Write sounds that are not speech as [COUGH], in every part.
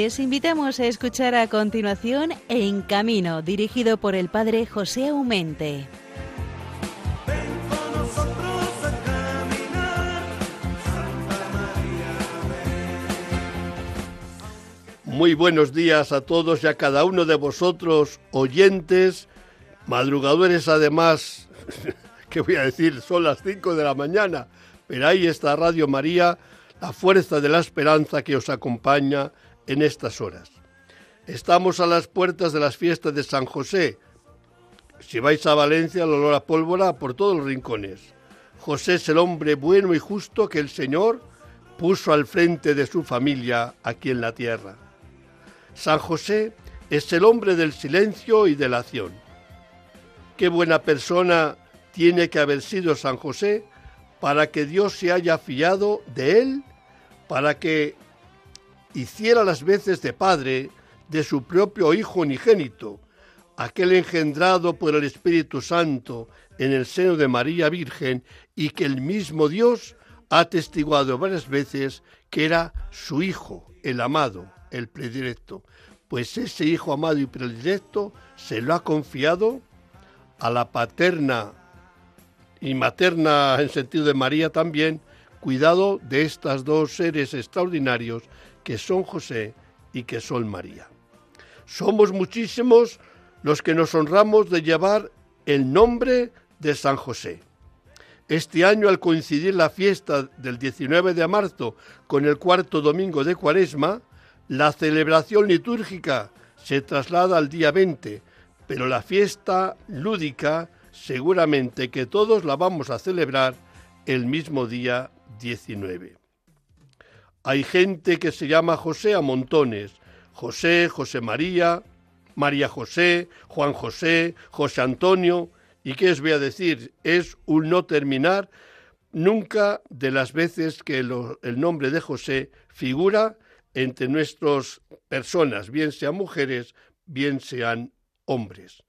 Les invitamos a escuchar a continuación En Camino, dirigido por el padre José Aumente. Muy buenos días a todos y a cada uno de vosotros, oyentes, madrugadores además, [LAUGHS] ¿qué voy a decir? Son las 5 de la mañana, pero ahí está Radio María, la fuerza de la esperanza que os acompaña en estas horas. Estamos a las puertas de las fiestas de San José. Si vais a Valencia, el olor a pólvora por todos los rincones. José es el hombre bueno y justo que el Señor puso al frente de su familia aquí en la tierra. San José es el hombre del silencio y de la acción. Qué buena persona tiene que haber sido San José para que Dios se haya fiado de él, para que hiciera las veces de padre de su propio Hijo unigénito, aquel engendrado por el Espíritu Santo en el seno de María Virgen y que el mismo Dios ha atestiguado varias veces que era su Hijo, el amado, el predilecto. Pues ese Hijo amado y predilecto se lo ha confiado a la paterna y materna en sentido de María también, cuidado de estas dos seres extraordinarios que son José y que son María. Somos muchísimos los que nos honramos de llevar el nombre de San José. Este año, al coincidir la fiesta del 19 de marzo con el cuarto domingo de Cuaresma, la celebración litúrgica se traslada al día 20, pero la fiesta lúdica seguramente que todos la vamos a celebrar el mismo día 19. Hay gente que se llama José a montones. José, José María, María José, Juan José, José Antonio. ¿Y qué os voy a decir? Es un no terminar nunca de las veces que el nombre de José figura entre nuestras personas, bien sean mujeres, bien sean hombres.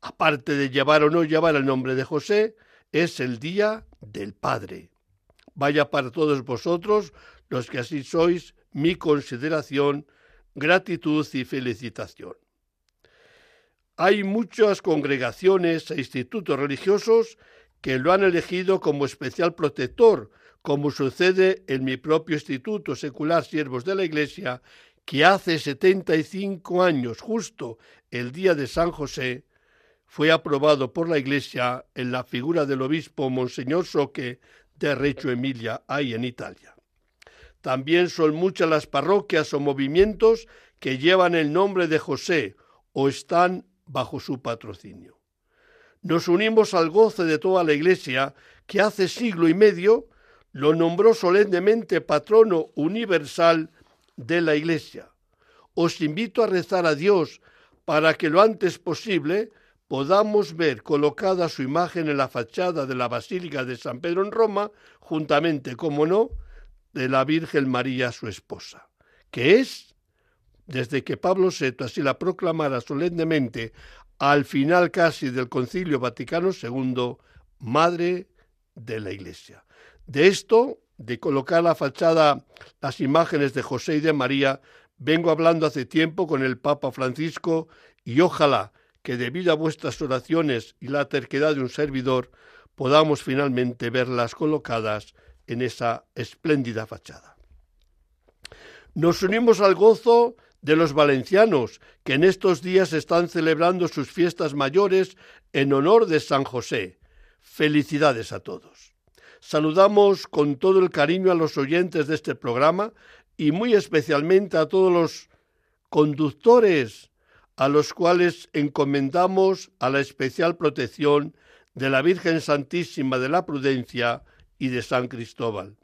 Aparte de llevar o no llevar el nombre de José, es el día del Padre. Vaya para todos vosotros los que así sois, mi consideración, gratitud y felicitación. Hay muchas congregaciones e institutos religiosos que lo han elegido como especial protector, como sucede en mi propio instituto secular Siervos de la Iglesia, que hace 75 años, justo el día de San José, fue aprobado por la Iglesia en la figura del obispo Monseñor Soque de Reggio Emilia, ahí en Italia. También son muchas las parroquias o movimientos que llevan el nombre de José o están bajo su patrocinio. Nos unimos al goce de toda la Iglesia que hace siglo y medio lo nombró solemnemente patrono universal de la Iglesia. Os invito a rezar a Dios para que lo antes posible podamos ver colocada su imagen en la fachada de la Basílica de San Pedro en Roma, juntamente, como no, de la Virgen María, su esposa, que es, desde que Pablo VI así la proclamara solemnemente al final casi del Concilio Vaticano II, Madre de la Iglesia. De esto, de colocar la fachada las imágenes de José y de María, vengo hablando hace tiempo con el Papa Francisco y ojalá que debido a vuestras oraciones y la terquedad de un servidor, podamos finalmente verlas colocadas en esa espléndida fachada. Nos unimos al gozo de los valencianos, que en estos días están celebrando sus fiestas mayores en honor de San José. Felicidades a todos. Saludamos con todo el cariño a los oyentes de este programa y muy especialmente a todos los conductores a los cuales encomendamos a la especial protección de la Virgen Santísima de la Prudencia y de San Cristóbal.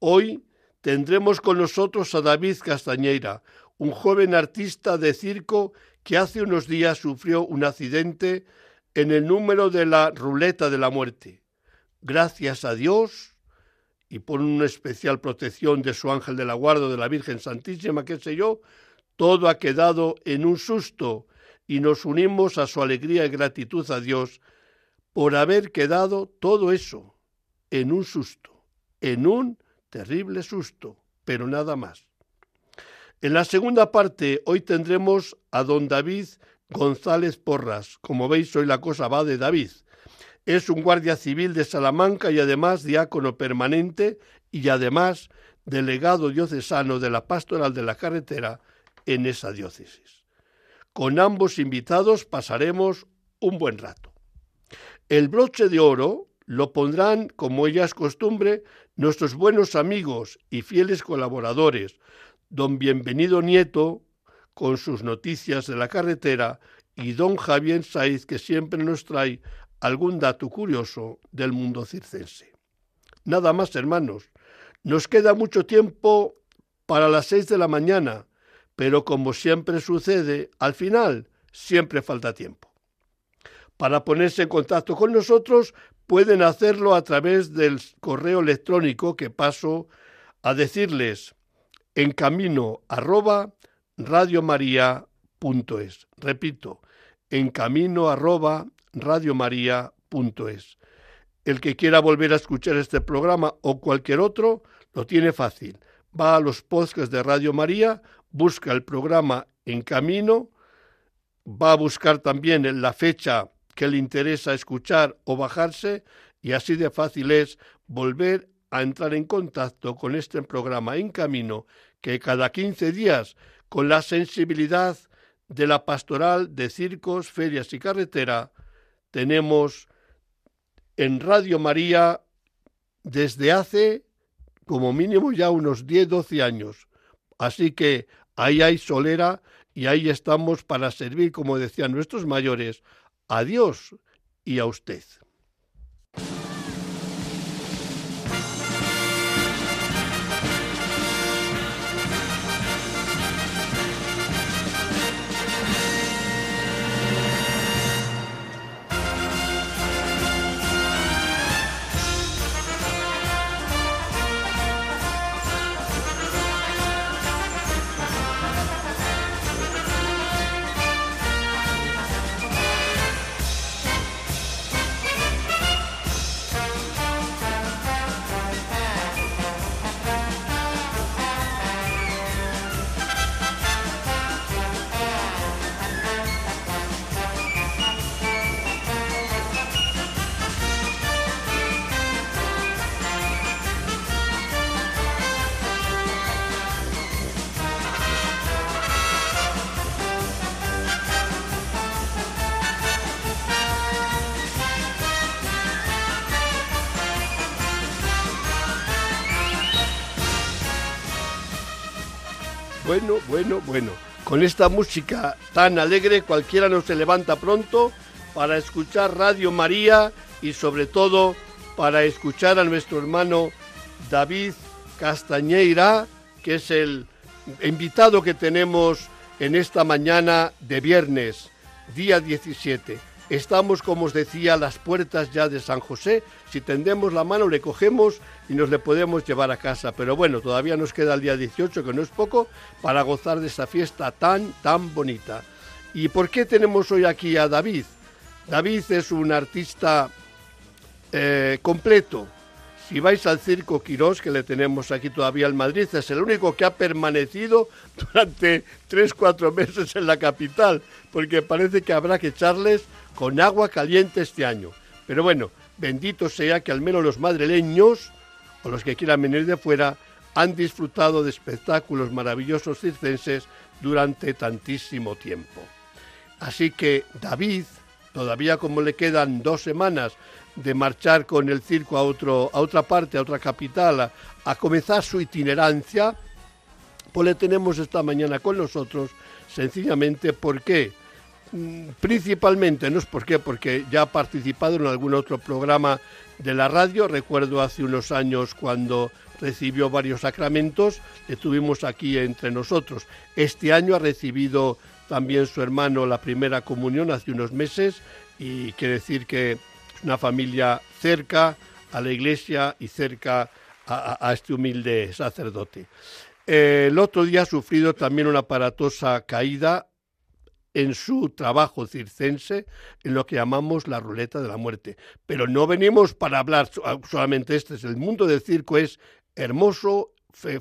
Hoy tendremos con nosotros a David Castañeira, un joven artista de circo que hace unos días sufrió un accidente en el número de la ruleta de la muerte. Gracias a Dios y por una especial protección de su ángel de la guarda de la Virgen Santísima, qué sé yo, todo ha quedado en un susto y nos unimos a su alegría y gratitud a Dios por haber quedado todo eso en un susto, en un terrible susto, pero nada más. En la segunda parte hoy tendremos a don David González Porras. Como veis, hoy la cosa va de David. Es un guardia civil de Salamanca y además diácono permanente y además delegado diocesano de la pastoral de la carretera en esa diócesis. Con ambos invitados pasaremos un buen rato. El broche de oro lo pondrán, como ya es costumbre, nuestros buenos amigos y fieles colaboradores, don Bienvenido Nieto, con sus noticias de la carretera, y don Javier Saiz, que siempre nos trae algún dato curioso del mundo circense. Nada más, hermanos. Nos queda mucho tiempo para las seis de la mañana, pero como siempre sucede, al final siempre falta tiempo. Para ponerse en contacto con nosotros pueden hacerlo a través del correo electrónico que paso a decirles en camino arroba radiomaria.es. Repito, en camino arroba radiomaria.es. El que quiera volver a escuchar este programa o cualquier otro, lo tiene fácil. Va a los podcasts de Radio María, busca el programa En Camino, va a buscar también la fecha que le interesa escuchar o bajarse y así de fácil es volver a entrar en contacto con este programa En Camino que cada 15 días, con la sensibilidad de la pastoral de circos, ferias y carretera, tenemos en Radio María desde hace como mínimo ya unos 10, 12 años. Así que ahí hay solera y ahí estamos para servir, como decían nuestros mayores, a Dios y a usted. Bueno. Con esta música tan alegre cualquiera no se levanta pronto para escuchar Radio María y sobre todo para escuchar a nuestro hermano David Castañeira, que es el invitado que tenemos en esta mañana de viernes, día 17. Estamos, como os decía, a las puertas ya de San José. Si tendemos la mano, le cogemos y nos le podemos llevar a casa. Pero bueno, todavía nos queda el día 18, que no es poco, para gozar de esta fiesta tan, tan bonita. ¿Y por qué tenemos hoy aquí a David? David es un artista eh, completo. Si vais al Circo Quirós, que le tenemos aquí todavía en Madrid, es el único que ha permanecido durante 3-4 meses en la capital, porque parece que habrá que echarles con agua caliente este año. Pero bueno, bendito sea que al menos los madrileños, o los que quieran venir de fuera, han disfrutado de espectáculos maravillosos circenses durante tantísimo tiempo. Así que David, todavía como le quedan dos semanas de marchar con el circo a, otro, a otra parte, a otra capital, a, comenzar su itinerancia, pues le tenemos esta mañana con nosotros sencillamente porque Mm, principalmente, no es por qué, porque ya ha participado en algún otro programa de la radio, recuerdo hace unos años cuando recibió varios sacramentos, le tuvimos aquí entre nosotros. Este año ha recibido también su hermano la primera comunión hace unos meses y quiere decir que una familia cerca a la iglesia y cerca a, este humilde sacerdote. el otro día ha sufrido también una aparatosa caída en su trabajo circense en lo que llamamos la ruleta de la muerte. Pero no venimos para hablar ah, solamente este, el mundo del circo es hermoso,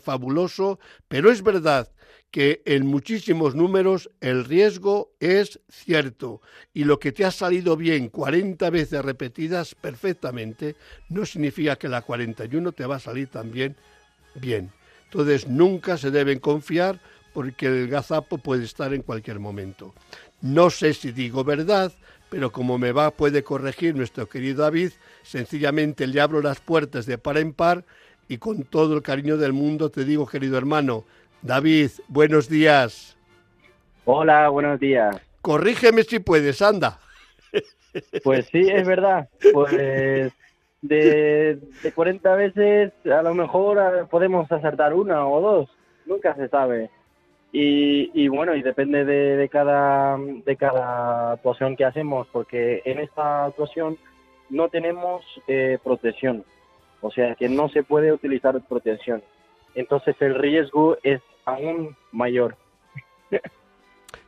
fabuloso, pero es verdad que en muchísimos números el riesgo es cierto y lo que te ha salido bien 40 veces repetidas perfectamente no significa que la 41 te va a salir también bien. Entonces nunca se deben confiar porque el gazapo puede estar en cualquier momento. No sé si digo verdad, pero como me va puede corregir nuestro querido David, sencillamente le abro las puertas de par en par y con todo el cariño del mundo te digo, querido hermano, David, buenos días. Hola, buenos días. Corrígeme si puedes, anda. Pues sí, es verdad. Pues de, de 40 veces a lo mejor eh, podemos acertar una o dos, nunca se sabe. Y, y bueno, y depende de, de, cada, de cada actuación que hacemos, porque en esta actuación no tenemos eh, protección, o sea que no se puede utilizar protección. Entonces el riesgo es aún mayor.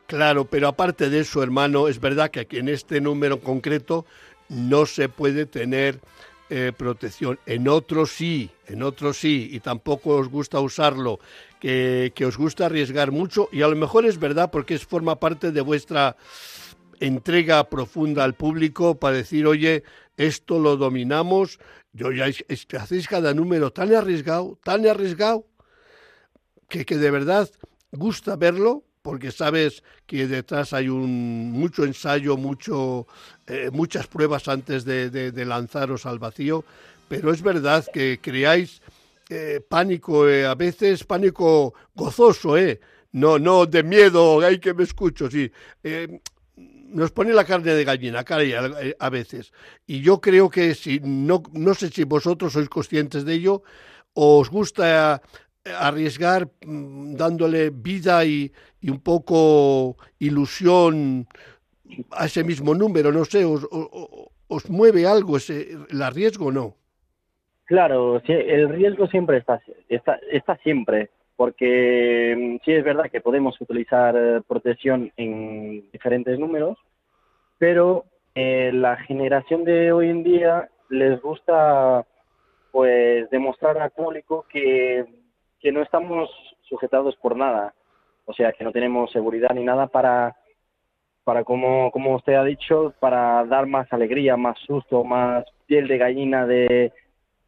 Claro, pero aparte de eso, hermano, es verdad que aquí en este número concreto no se puede tener eh, protección. En otros sí, en otros sí, y tampoco os gusta usarlo, que, que os gusta arriesgar mucho, y a lo mejor es verdad porque es, forma parte de vuestra entrega profunda al público para decir, oye, esto lo dominamos, yo ya es, es hacéis cada número tan arriesgado, tan arriesgado, que, que de verdad gusta verlo, porque sabes que detrás hay un mucho ensayo, mucho, eh, muchas pruebas antes de, de, de, lanzaros al vacío, pero es verdad que creáis eh, pánico, eh, a veces pánico gozoso, ¿eh? No, no de miedo, hay que me escucho, sí. Eh, nos pone la carne de gallina, caray, a, a, veces. Y yo creo que si, no, no sé si vosotros sois conscientes de ello, os gusta arriesgar mm, dándole vida y, y, un poco ilusión a ese mismo número, no sé, os, os, os mueve algo ese, el arriesgo o no? Claro, el riesgo siempre está, está, está siempre, porque mm, sí es verdad que podemos utilizar eh, protección en diferentes números, pero eh, la generación de hoy en día les gusta pues demostrar al público que que no estamos sujetados por nada, o sea, que no tenemos seguridad ni nada para, para como, como usted ha dicho, para dar más alegría, más susto, más piel de gallina, de,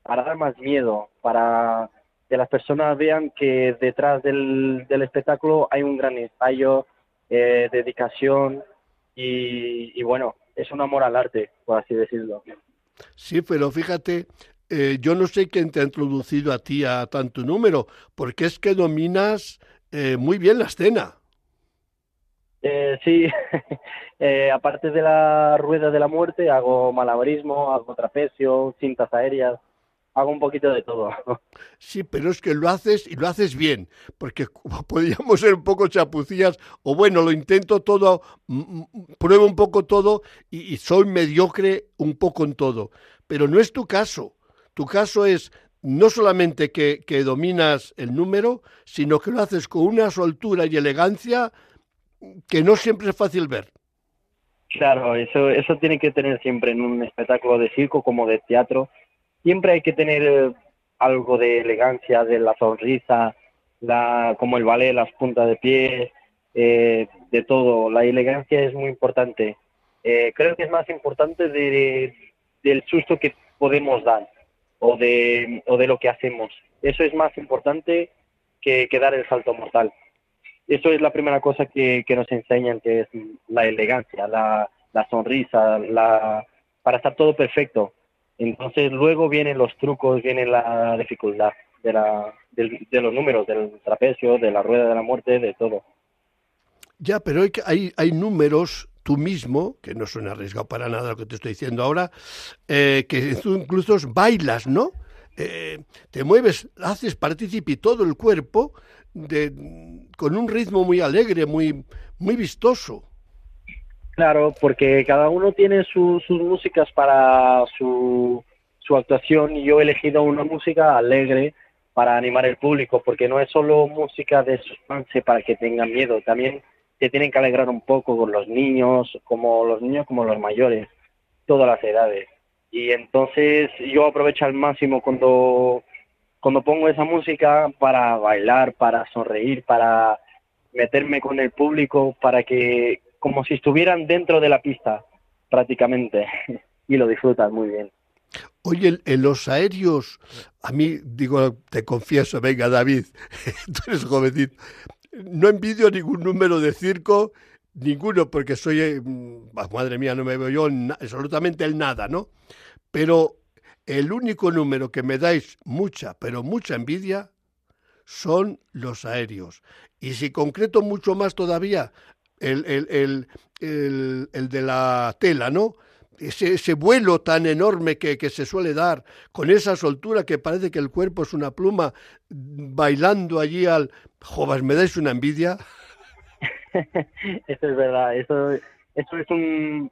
para dar más miedo, para que las personas vean que detrás del, del espectáculo hay un gran ensayo, eh, dedicación y, y bueno, es un amor al arte, por así decirlo. Sí, pero fíjate, eh, yo no sé quién te ha introducido a ti a tanto número, porque es que dominas eh, muy bien la escena. Eh, sí, [LAUGHS] eh, aparte de la rueda de la muerte, hago malabarismo, hago trapecio, cintas aéreas, hago un poquito de todo. Sí, pero es que lo haces y lo haces bien, porque [LAUGHS] podríamos ser un poco chapucillas, o bueno, lo intento todo, pruebo un poco todo y, y soy mediocre un poco en todo, pero no es tu caso. Tu caso es no solamente que, que, dominas el número, sino que lo haces con una soltura y elegancia que no siempre es fácil ver. Claro, eso, eso tiene que tener siempre en un espectáculo de circo como de teatro. Siempre hay que tener eh, algo de elegancia, de la sonrisa, la, como el ballet, las puntas de pie, eh, de todo. La elegancia es muy importante. Eh, creo que es más importante de, del susto que podemos dar o de, o de lo que hacemos. Eso es más importante que, que dar el salto mortal. Eso es la primera cosa que, que nos enseñan, que es la elegancia, la, la sonrisa, la, para estar todo perfecto. Entonces luego vienen los trucos, viene la dificultad de, la, de, los números, del trapecio, de la rueda de la muerte, de todo. Ya, pero hay, hay, hay números tú mismo, que no suena arriesgado para nada lo que te estoy diciendo ahora, eh, que tú incluso bailas, ¿no? Eh, te mueves, haces partícipe todo el cuerpo de, con un ritmo muy alegre, muy, muy vistoso. Claro, porque cada uno tiene su, sus músicas para su, su actuación y yo he elegido una música alegre para animar el público, porque no es solo música de suspense para que tengan miedo, también se tienen que alegrar un poco con los niños, como los niños como los mayores, todas las edades. Y entonces yo aprovecho al máximo cuando, cuando pongo esa música para bailar, para sonreír, para meterme con el público para que, como si estuvieran dentro de la pista, prácticamente, [LAUGHS] y lo disfrutan muy bien. Oye, en los aéreos, a mí, digo, te confieso, venga David, [LAUGHS] tú eres jovencito, no envidio ningún número de circo, ninguno, porque soy, eh, madre mía, no me veo yo absolutamente el nada, ¿no? Pero el único número que me dais mucha, pero mucha envidia, son los aéreos. Y si concreto mucho más todavía, el, el, el, el de la tela, ¿no? Ese, ese, vuelo tan enorme que, que, se suele dar, con esa soltura que parece que el cuerpo es una pluma, bailando allí al... Jovas, ¿me dais una envidia? [LAUGHS] eso es verdad, eso, eso es un...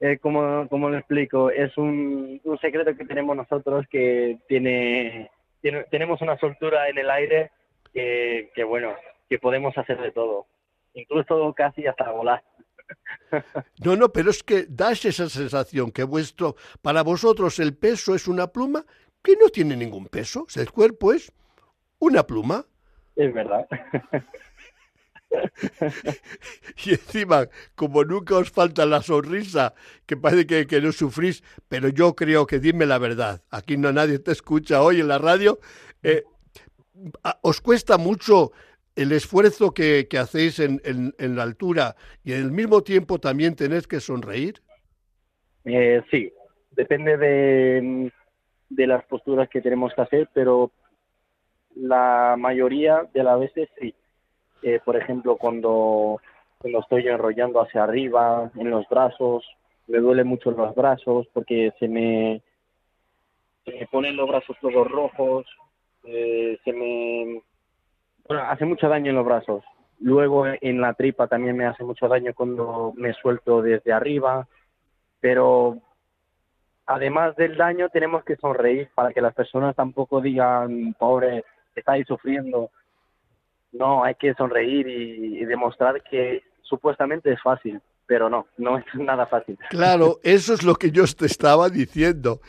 Eh, como, como lo explico, es un, un secreto que tenemos nosotros que tiene, tiene, tenemos una soltura en el aire que, bueno, que podemos hacer de todo, incluso casi hasta volar. No, no, pero es que das esa sensación que vuestro, para vosotros el peso es una pluma que no tiene ningún peso. El cuerpo es una pluma. Es verdad. [LAUGHS] y encima, como nunca os falta la sonrisa, que parece que, que, no sufrís, pero yo creo que dime la verdad, aquí no nadie te escucha hoy en la radio, eh, ¿os cuesta mucho el esfuerzo que, que hacéis en, en, la altura y en el mismo tiempo también tenéis que sonreír? Eh, sí, depende de, las posturas que tenemos que hacer, pero la mayoría de las veces sí. Eh, por ejemplo, cuando, cuando estoy enrollando hacia arriba, en los brazos, me duele mucho los brazos porque se me, se me ponen los brazos todos rojos, eh, se me bueno, hace mucho daño en los brazos. Luego en la tripa también me hace mucho daño cuando me suelto desde arriba. Pero además del daño tenemos que sonreír para que las personas tampoco digan, pobre, estáis sufriendo. No, hay que sonreír y, y demostrar que supuestamente es fácil pero no, no es [LAUGHS] nada fácil. Claro, eso es lo que yo te estaba diciendo,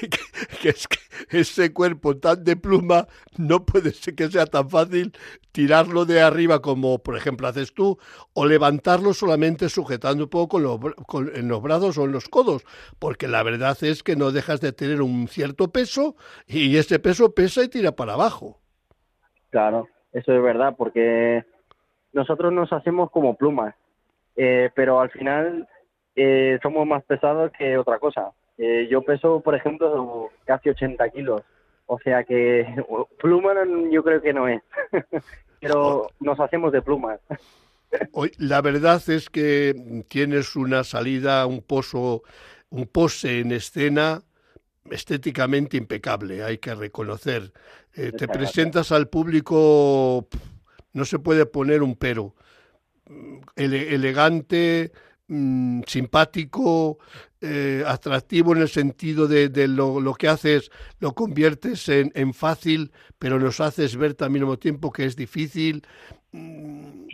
que, que, que, es que ese cuerpo tan de pluma no puede ser que sea tan fácil tirarlo de arriba como por ejemplo haces tú, o levantarlo solamente sujetando un poco con los, con, en los brazos o en los codos, porque la verdad es que no dejas de tener un cierto peso y ese peso pesa y tira para abajo. Claro, eso es verdad, porque nosotros nos hacemos como plumas eh, pero al final eh, somos más pesados que otra cosa. Eh, yo peso, por ejemplo, casi 80 kilos, o sea que [LAUGHS] pluma yo creo que no es, [LAUGHS] pero nos hacemos de plumas. [LAUGHS] Hoy, la verdad es que tienes una salida, un pozo, un pose en escena estéticamente impecable, hay que reconocer. Eh, te presentas al público, no se puede poner un pero ele elegante, mmm, simpático, eh, atractivo en el sentido de, lo, que haces, lo conviertes en, en, fácil, pero nos haces ver también al mismo tiempo que es difícil. Mm,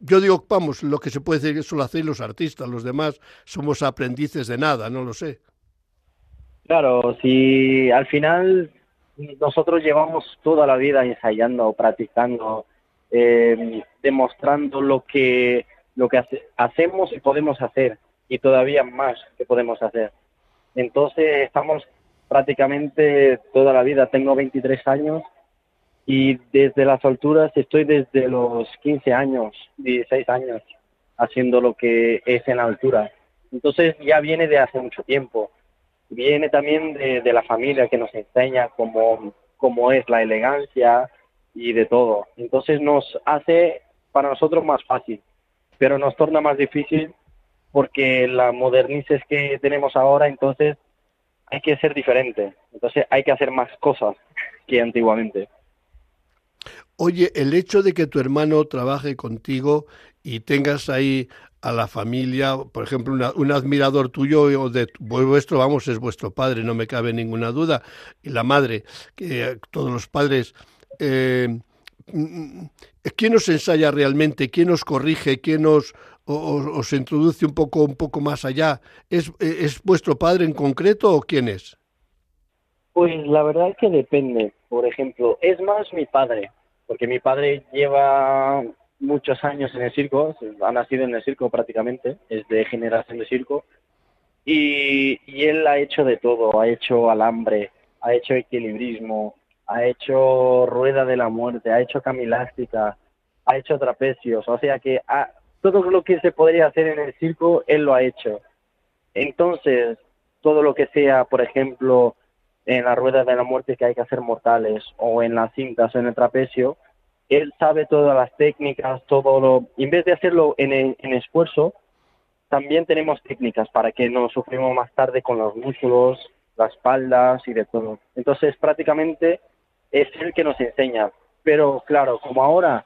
yo digo, vamos, lo que se puede decir que eso lo hacéis los artistas, los demás somos aprendices de nada, no lo sé. Claro, si al final nosotros llevamos toda la vida ensayando, practicando, eh, demostrando lo que, lo que hace, hacemos y podemos hacer y todavía más que podemos hacer. Entonces estamos prácticamente toda la vida, tengo 23 años y desde las alturas estoy desde los 15 años, 16 años haciendo lo que es en altura. Entonces ya viene de hace mucho tiempo. Viene también de, de la familia que nos enseña cómo, cómo es la elegancia, y de todo. Entonces nos hace para nosotros más fácil, pero nos torna más difícil porque la modernices que tenemos ahora, entonces hay que ser diferente. Entonces hay que hacer más cosas que antiguamente. Oye, el hecho de que tu hermano trabaje contigo y tengas ahí a la familia, por ejemplo, una, un admirador tuyo o de vuestro, vamos, es vuestro padre, no me cabe ninguna duda, y la madre, que todos los padres eh, ¿quién os ensaya realmente? ¿Quién os corrige? ¿Quién os, os, introduce un poco, un poco más allá? ¿Es, ¿Es vuestro padre en concreto o quién es? Pues la verdad es que depende. Por ejemplo, es más mi padre, porque mi padre lleva muchos años en el circo, ha nacido en el circo prácticamente, es de generación de circo, y, y él ha hecho de todo, ha hecho alambre, ha hecho equilibrismo, ha hecho rueda de la muerte, ha hecho camilástica, ha hecho trapecios, o sea que todo lo que se podría hacer en el circo, él lo ha hecho. Entonces, todo lo que sea, por ejemplo, en la rueda de la muerte que hay que hacer mortales, o en las cintas o en el trapecio, él sabe todas las técnicas, todo lo... En vez de hacerlo en, en esfuerzo, también tenemos técnicas para que no sufrimos más tarde con los músculos, las espaldas y de todo. Entonces, prácticamente es el que nos enseña. Pero claro, como ahora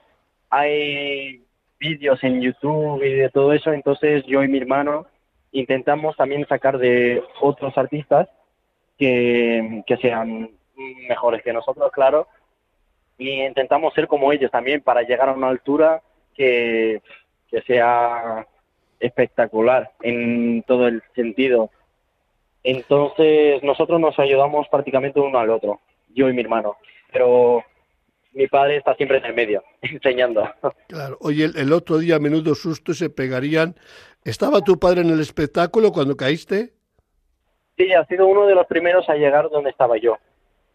hay vídeos en YouTube y de todo eso, entonces yo y mi hermano intentamos también sacar de otros artistas que, que sean mejores que nosotros, claro, y intentamos ser como ellos también para llegar a una altura que, que sea espectacular en todo el sentido. Entonces nosotros nos ayudamos prácticamente uno al otro, yo y mi hermano, pero mi padre está siempre en el medio, [LAUGHS] enseñando. Claro, oye, el, otro día a menudo susto se pegarían. ¿Estaba tu padre en el espectáculo cuando caíste? Sí, ha sido uno de los primeros a llegar donde estaba yo,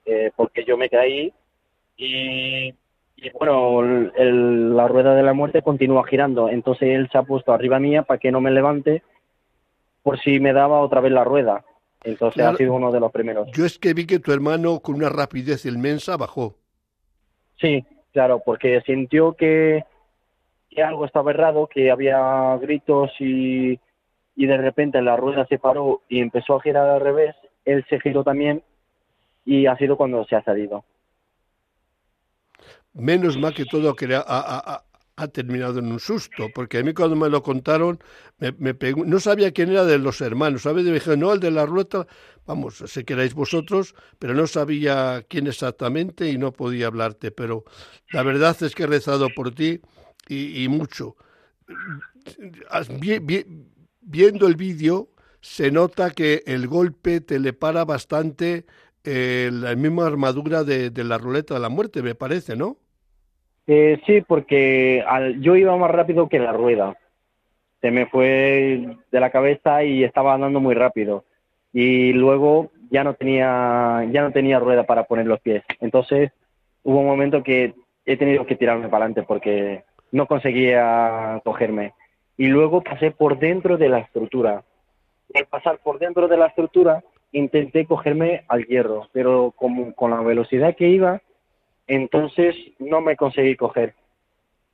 eh, porque yo me caí y, bueno, la rueda de la muerte continúa girando, entonces él se ha puesto arriba mía para que no me levante por si me daba otra vez la rueda. Entonces ha sido uno de los primeros. Yo es que vi que tu hermano con una rapidez inmensa bajó. Sí, claro, porque sintió que, que algo estaba errado, que había gritos y, y de repente la rueda se paró y empezó a girar al revés. Él se giró también y ha sido cuando se ha salido. Menos mal que todo que ha, ha, terminado en un susto, porque a mí cuando me lo contaron, me, no sabía quién era de los hermanos, ¿sabes? Me dije, no, el de la rueda, vamos, sé que erais vosotros, pero no sabía quién exactamente y no podía hablarte, pero la verdad es que he rezado por ti y, mucho. viendo el vídeo, se nota que el golpe te le para bastante eh, la misma armadura de, la ruleta de la muerte, me parece, ¿no? Eh, sí, porque yo iba más rápido que la rueda. Se me fue de la cabeza y estaba andando muy rápido. Y luego ya no tenía, ya no tenía rueda para poner los pies. Entonces hubo un momento que he tenido que tirarme para adelante porque no conseguía cogerme. Y luego pasé por dentro de la estructura. Al pasar por dentro de la estructura intenté cogerme al hierro, pero como, con la velocidad que iba, entonces no me conseguí coger.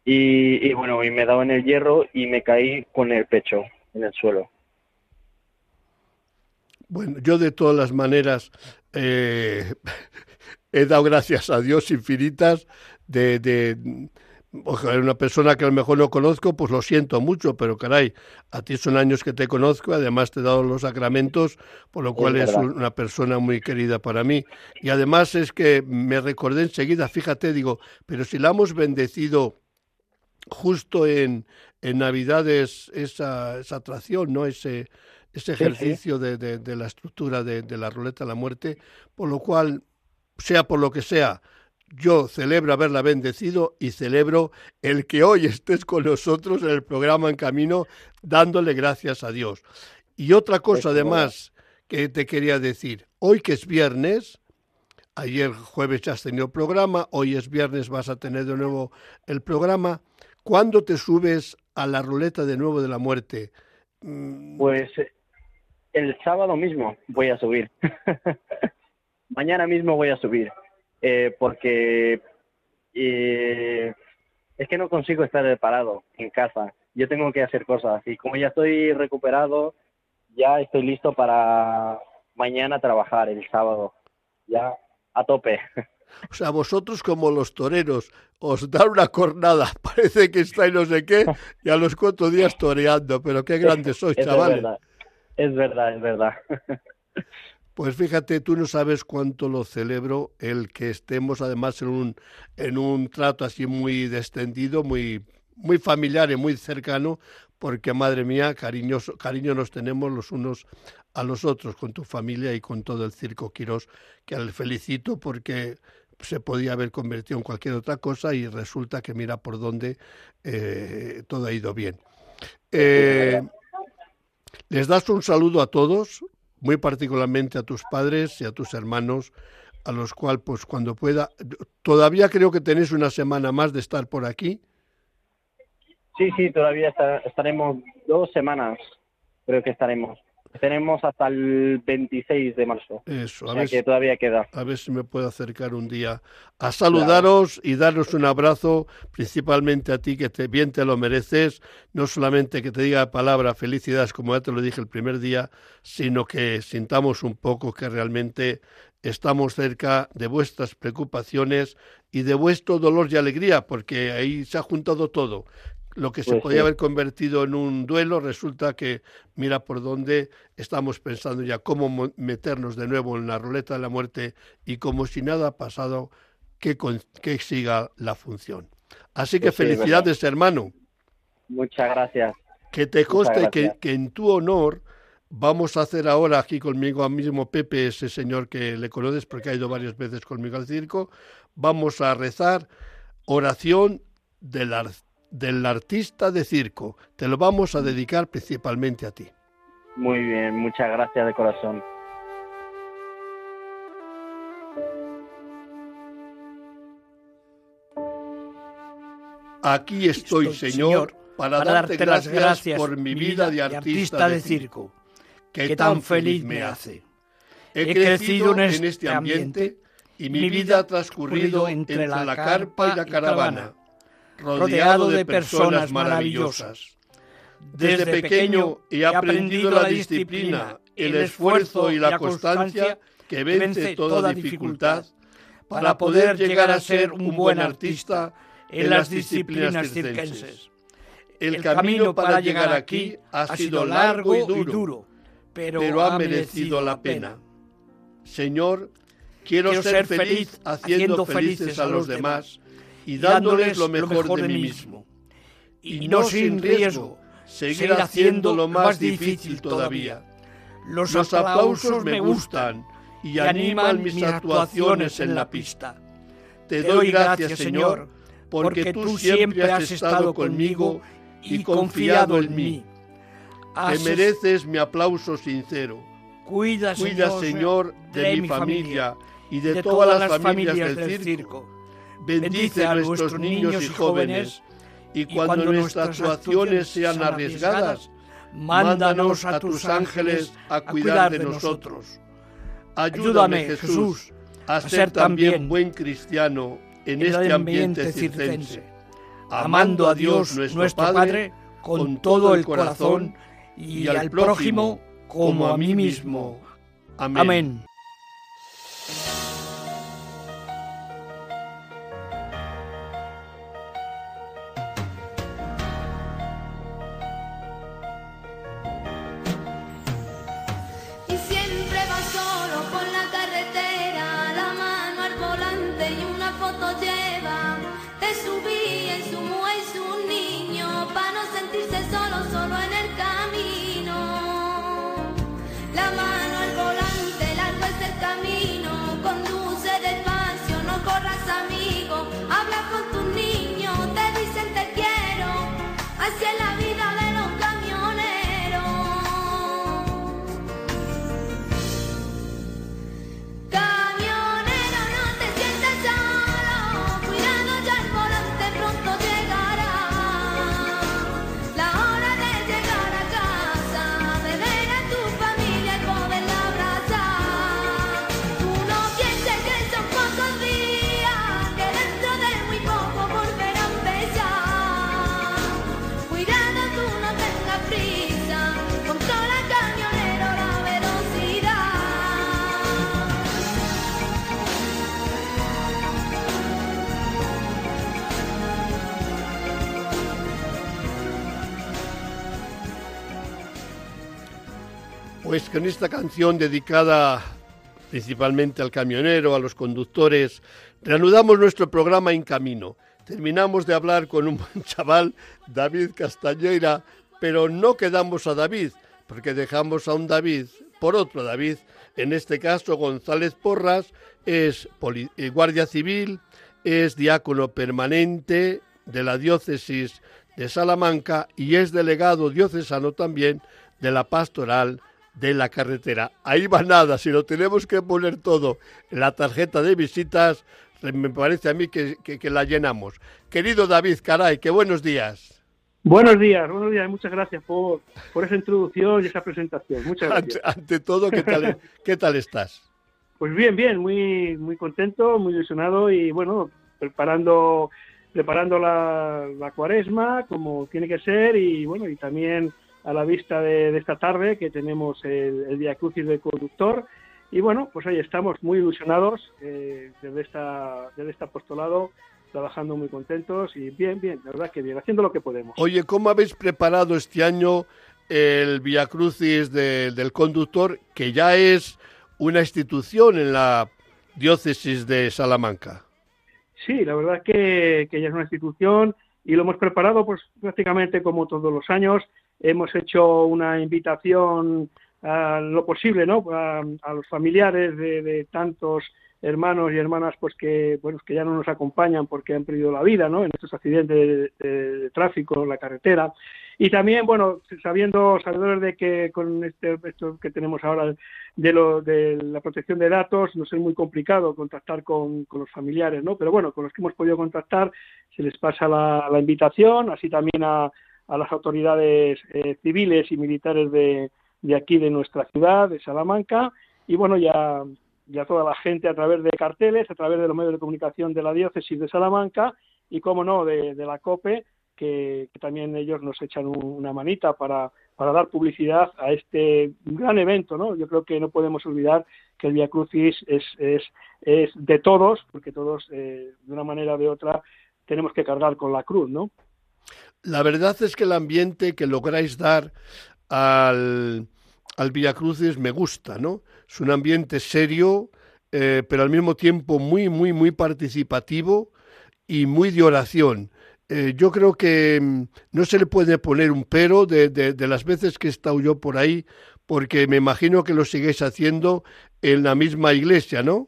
Y, bueno, y me daba en el hierro y me caí con el pecho en el suelo. Bueno, yo de todas las maneras eh, [LAUGHS] he dado gracias a Dios infinitas de, de una persona que a lo mejor no conozco, pues lo siento mucho, pero caray, a ti son años que te conozco, además te he dado los sacramentos, por lo cual es, una persona muy querida para mí. Y además es que me recordé enseguida, fíjate, digo, pero si la hemos bendecido justo en, en Navidades, esa, esa atracción, ¿no? Ese, ese ejercicio De, de, de, la estructura de, de la ruleta de la muerte, por lo cual, sea por lo que sea, yo celebro haberla bendecido y celebro el que hoy estés con nosotros en el programa En Camino dándole gracias a Dios. Y otra cosa además que te quería decir, hoy que es viernes, ayer jueves ya has tenido programa, hoy es viernes vas a tener de nuevo el programa, ¿cuándo te subes a la ruleta de nuevo de la muerte? Mm, pues el sábado mismo voy a subir. [LAUGHS] Mañana mismo voy a subir. Eh, porque eh, es que no consigo estar parado en casa. Yo tengo que hacer cosas y como ya estoy recuperado, ya estoy listo para mañana trabajar el sábado. Ya a tope. O sea, vosotros como los toreros, os dan una cornada, [LAUGHS] parece que estáis no sé qué, y a los cuatro días toreando, pero qué grandes sois, chavales. Es verdad, es verdad. Es verdad. [LAUGHS] Pues fíjate, tú no sabes cuánto lo celebro el que estemos además en un, en un trato así muy descendido, muy, muy familiar y muy cercano, porque madre mía, cariñoso, cariño nos tenemos los unos a los otros, con tu familia y con todo el circo Quirós, que al felicito porque se podía haber convertido en cualquier otra cosa y resulta que mira por dónde eh, todo ha ido bien. Eh, les das un saludo a todos, muy particularmente a tus padres y a tus hermanos, a los cuales, pues cuando pueda, todavía creo que tenéis una semana más de estar por aquí. Sí, sí, todavía estaremos dos semanas, creo que estaremos. Tenemos hasta el 26 de marzo. Eso, a ver que todavía queda. A ver si me puedo acercar un día a saludaros y daros un abrazo, principalmente a ti que te, bien te lo mereces. No solamente que te diga palabra felicidades, como ya te lo dije el primer día, sino que sintamos un poco que realmente estamos cerca de vuestras preocupaciones y de vuestro dolor y alegría, porque ahí se ha juntado todo lo que se pues podía haber convertido en un duelo, resulta que mira por dónde estamos pensando ya cómo meternos de nuevo en la ruleta de la muerte y como si nada ha pasado, que, que siga la función. Así que pues felicidades, hermano. Muchas gracias. Que te conste que, que, en tu honor vamos a hacer ahora aquí conmigo a mismo Pepe, ese señor que le conoces porque ha ido varias veces conmigo al circo, vamos a rezar oración del, del artista de circo. Te lo vamos a dedicar principalmente a ti. Muy bien, muchas gracias de corazón. Aquí estoy, Señor, para, darte, las gracias, por mi vida de artista, de circo, que tan feliz me hace. He crecido en este, este ambiente y mi vida ha transcurrido entre la carpa y la caravana rodeado de personas maravillosas. Desde pequeño he aprendido la disciplina, el esfuerzo y la constancia que vence toda dificultad para poder llegar a ser un buen artista en las disciplinas circenses. El camino para llegar aquí ha sido largo y duro, pero ha merecido la pena. Señor, quiero ser feliz haciendo felices a los demás y dándoles lo mejor de mí mismo. Y no sin riesgo, seguir haciendo lo más difícil todavía. Los aplausos me gustan y animan mis actuaciones en la pista. Te doy gracias, Señor, porque tú siempre has estado conmigo y confiado en mí. Te mereces mi aplauso sincero. Cuida, Señor, de mi familia y de todas las familias del circo bendice a nuestros niños y jóvenes, y cuando nuestras actuaciones sean arriesgadas, mándanos a tus ángeles a cuidar de nosotros. Ayúdame, Jesús, a ser también buen cristiano en este ambiente circense, amando a Dios nuestro Padre con todo el corazón y al prójimo como a mí mismo. Amén. Pues con esta canción dedicada principalmente al camionero, a los conductores, reanudamos nuestro programa En Camino. Terminamos de hablar con un [LAUGHS] buen chaval, David Castañeira, pero no quedamos a David, porque dejamos a un David por otro David, en este caso González Porras, es eh, guardia civil, es diácono permanente de la diócesis de Salamanca y es delegado diocesano también de la pastoral de la carretera. Ahí va nada, si lo tenemos que poner todo en la tarjeta de visitas, me parece a mí que, la llenamos. Querido David Caray, que buenos días. Buenos días, buenos días, muchas gracias por, por esa introducción y esa presentación. Muchas gracias. Ante, todo, ¿qué tal, [LAUGHS] ¿qué tal estás? Pues bien, bien, muy, muy contento, muy ilusionado y bueno, preparando, preparando la, la cuaresma como tiene que ser y bueno, y también a la vista de, esta tarde que tenemos el, el Via Crucis del conductor. Y bueno, pues ahí estamos muy ilusionados eh, desde, esta, desde este apostolado, trabajando muy contentos y bien, bien, la verdad que bien, haciendo lo que podemos. Oye, ¿cómo habéis preparado este año el Via Crucis del conductor, que ya es una institución en la diócesis de Salamanca? Sí, la verdad que, que ya es una institución y lo hemos preparado pues prácticamente como todos los años hemos hecho una invitación a lo posible, ¿no? A, los familiares de, tantos hermanos y hermanas, pues que, bueno, que ya no nos acompañan porque han perdido la vida, ¿no? En estos accidentes de, tráfico la carretera. Y también, bueno, sabiendo, sabedores de que con este, esto que tenemos ahora de, lo, de la protección de datos, nos es muy complicado contactar con, los familiares, ¿no? Pero bueno, con los que hemos podido contactar, se les pasa la invitación, así también a, a las autoridades eh, civiles y militares de, aquí, de nuestra ciudad, de Salamanca, y bueno, ya, toda la gente a través de carteles, a través de los medios de comunicación de la diócesis de Salamanca y, como no, de, de la COPE, que, también ellos nos echan una manita para, para dar publicidad a este gran evento, ¿no? Yo creo que no podemos olvidar que el Via Crucis es, es, es de todos, porque todos, eh, de una manera o de otra, tenemos que cargar con la cruz, ¿no? La verdad es que el ambiente que lográis dar al, al Villa Crucis me gusta, ¿no? Es un ambiente serio, eh, pero al mismo tiempo muy, muy, muy participativo y muy de oración. Eh, yo creo que mm, no se le puede poner un pero de, de, las veces que he estado yo por ahí, porque me imagino que lo sigáis haciendo en la misma iglesia, ¿no?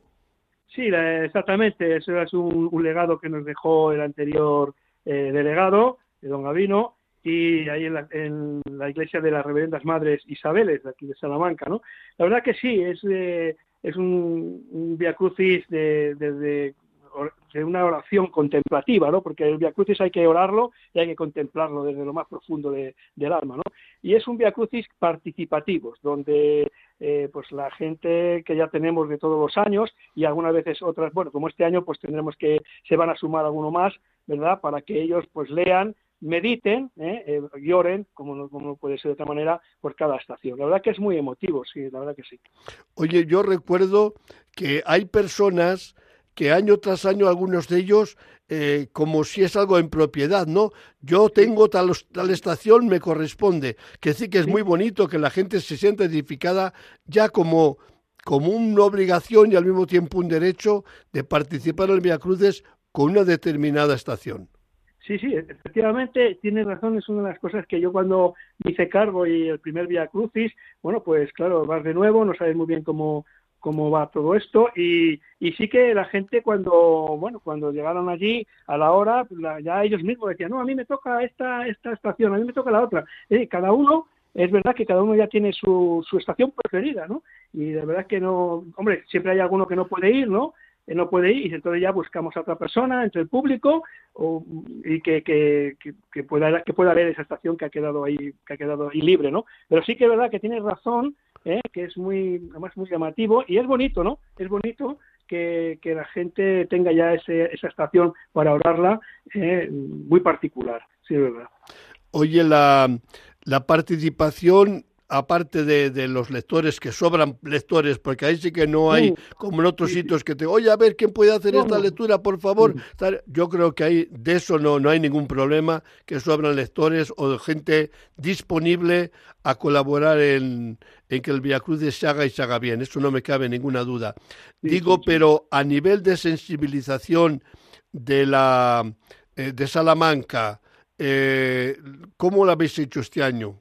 Sí, exactamente. Eso es un, legado que nos dejó el anterior eh, delegado de Don Gavino, y ahí en la, en la, iglesia de las Reverendas Madres Isabeles, de aquí de Salamanca, ¿no? La verdad que sí, es, es un, un via crucis de, de, una oración contemplativa, ¿no? Porque el via crucis hay que orarlo y hay que contemplarlo desde lo más profundo de, del alma, ¿no? Y es un via crucis participativo, donde eh, pues la gente que ya tenemos de todos los años y algunas veces otras, bueno, como este año pues tendremos que, se van a sumar alguno más, ¿verdad? Para que ellos pues lean mediten, ¿eh? eh, lloren, como no, como puede ser de otra manera, por cada estación. La verdad que es muy emotivo, sí, la verdad que sí. Oye, yo recuerdo que hay personas que año tras año algunos de ellos eh, como si es algo en propiedad, ¿no? Yo tengo tal, tal estación, me corresponde. Que sí que es muy bonito que la gente se sienta edificada ya como, como una obligación y al mismo tiempo un derecho de participar en el Via Cruces con una determinada estación. Sí, sí, efectivamente, tienes razón, es una de las cosas que yo cuando hice cargo y el primer Via Crucis, bueno, pues claro, vas de nuevo, no sabes muy bien cómo, cómo va todo esto y, y sí que la gente cuando, bueno, cuando llegaron allí a la hora, ya ellos mismos decían, no, a mí me toca esta, esta estación, a mí me toca la otra. Eh, cada uno, es verdad que cada uno ya tiene su, su estación preferida, ¿no? Y de verdad que no, hombre, siempre hay alguno que no puede ir, ¿no? No puede ir y entonces ya buscamos a otra persona entre el público y que, que, que, pueda que pueda ver esa estación que ha quedado ahí que ha quedado ahí libre no pero sí que es verdad que tienes razón ¿eh? que es muy además muy llamativo y es bonito no es bonito que, que la gente tenga ya ese, esa estación para orarla ¿eh? muy particular sí es verdad oye la la participación aparte de, los lectores, que sobran lectores, porque ahí sí que no hay, como en otros sitios, que te, oye, a ver, ¿quién puede hacer esta lectura, por favor? Yo creo que hay, de eso no, no hay ningún problema, que sobran lectores o gente disponible a colaborar en, en que el Via Crucis se haga y se haga bien, eso no me cabe ninguna duda. Digo, pero a nivel de sensibilización de la eh, de Salamanca, eh, ¿cómo lo habéis hecho este año?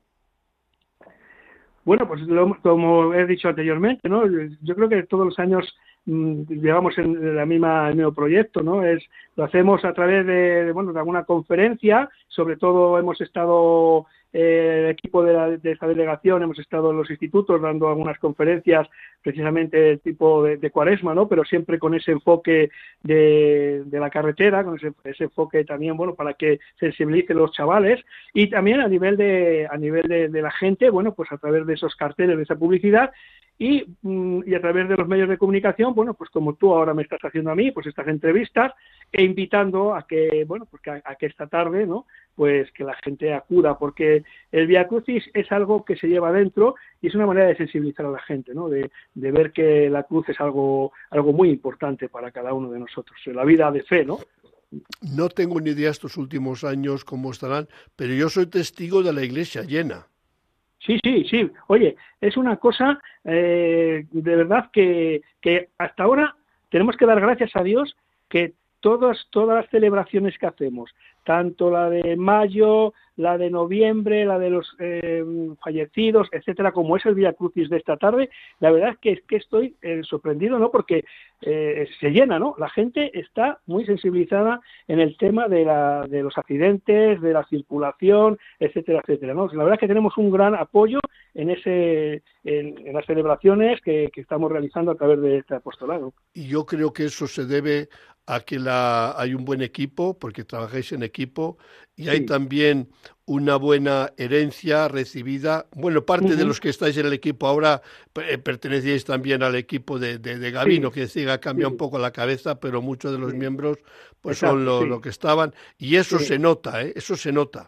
Bueno, pues como he dicho anteriormente, ¿no? Yo creo que todos los años mm, llevamos en la misma el mismo proyecto, ¿no? Es lo hacemos a través de, bueno de alguna conferencia, sobre todo hemos estado eh, el equipo de, esta delegación hemos estado en los institutos dando algunas conferencias precisamente tipo de, cuaresma, ¿no? Pero siempre con ese enfoque de, la carretera, con ese, enfoque también, bueno, para que sensibilicen los chavales y también a nivel de a nivel de, la gente, bueno, pues a través de esos carteles, de esa publicidad y, mm, y, a través de los medios de comunicación, bueno, pues como tú ahora me estás haciendo a mí, pues estas entrevistas e invitando a que, bueno, pues a, que esta tarde, ¿no? Pues que la gente acuda, porque el Via Crucis es algo que se lleva dentro y es una manera de sensibilizar a la gente, ¿no? De, de ver que la cruz es algo, algo muy importante para cada uno de nosotros, la vida de fe, ¿no? No tengo ni idea estos últimos años cómo estarán, pero yo soy testigo de la iglesia llena. Sí, sí, sí. Oye, es una cosa eh, de verdad que, que hasta ahora tenemos que dar gracias a Dios que todas, todas las celebraciones que hacemos, tanto la de mayo, la de noviembre, la de los eh, fallecidos, etcétera, como es el Vía Crucis de esta tarde, la verdad es que, es que estoy eh, sorprendido, ¿no? Porque eh, se llena, ¿no? La gente está muy sensibilizada en el tema de, la, de los accidentes, de la circulación, etcétera, etcétera. La verdad es que tenemos un gran apoyo en ese en, las celebraciones que, estamos realizando a través de este apostolado. Y yo creo que eso se debe a que la, hay un buen equipo, porque trabajáis en equipo, y hay también una buena herencia recibida. Bueno, parte de los que estáis en el equipo ahora eh, pertenecíais también al equipo de, de, Gavino, que decía, ha cambiado un poco la cabeza, pero muchos de los miembros pues son lo, que estaban, y eso se nota, ¿eh? eso se nota.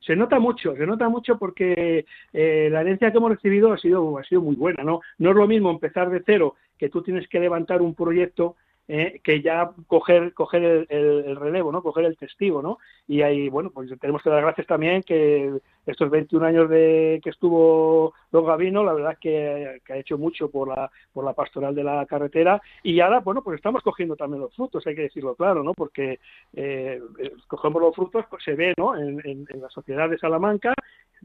Se nota mucho, se nota mucho porque eh, la herencia que hemos recibido ha sido, ha sido muy buena, ¿no? No es lo mismo empezar de cero, que tú tienes que levantar un proyecto eh, que ya coger coger el, relevo, ¿no? Coger el testigo, ¿no? Y ahí, bueno, pues tenemos que dar gracias también que estos 21 años de que estuvo Don Gavino, la verdad que, que, ha hecho mucho por la por la pastoral de la carretera y ahora, bueno, pues estamos cogiendo también los frutos, hay que decirlo claro, ¿no? Porque eh, cogemos los frutos, pues se ve, ¿no? En, en, la sociedad de Salamanca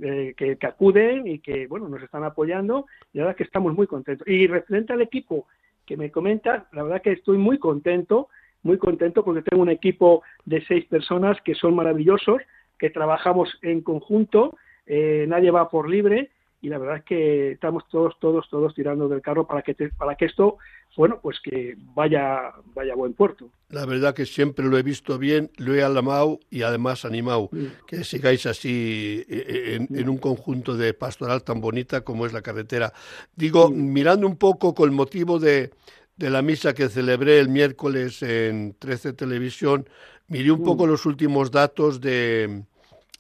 eh, que, acuden y que, bueno, nos están apoyando y verdad que estamos muy contentos. Y referente al equipo que me comentas, la verdad que estoy muy contento, muy contento porque tengo un equipo de seis personas que son maravillosos, que trabajamos en conjunto, eh, nadie va por libre y la verdad es que estamos todos, todos, todos tirando del carro para que, para que esto, bueno, pues que vaya, vaya a buen puerto. La verdad que siempre lo he visto bien, lo he alamado y además animado, que sigáis así eh, en, en, un conjunto de pastoral tan bonita como es la carretera. Digo, mirando un poco con motivo de, de la misa que celebré el miércoles en 13 Televisión, miré un poco los últimos datos de,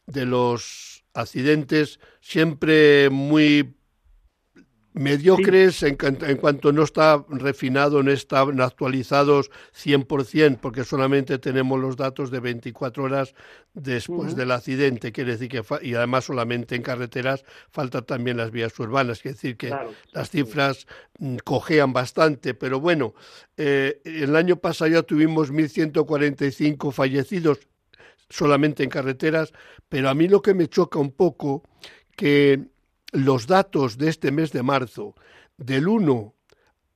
de los accidentes siempre muy mediocres en, cuanto no está refinado, no están actualizados 100%, porque solamente tenemos los datos de 24 horas después del accidente, quiere decir que, y además solamente en carreteras faltan también las vías urbanas, quiere decir que las cifras mm, cojean bastante, pero bueno, eh, el año pasado ya tuvimos 1.145 fallecidos, solamente en carreteras, pero a mí lo que me choca un poco que los datos de este mes de marzo, del 1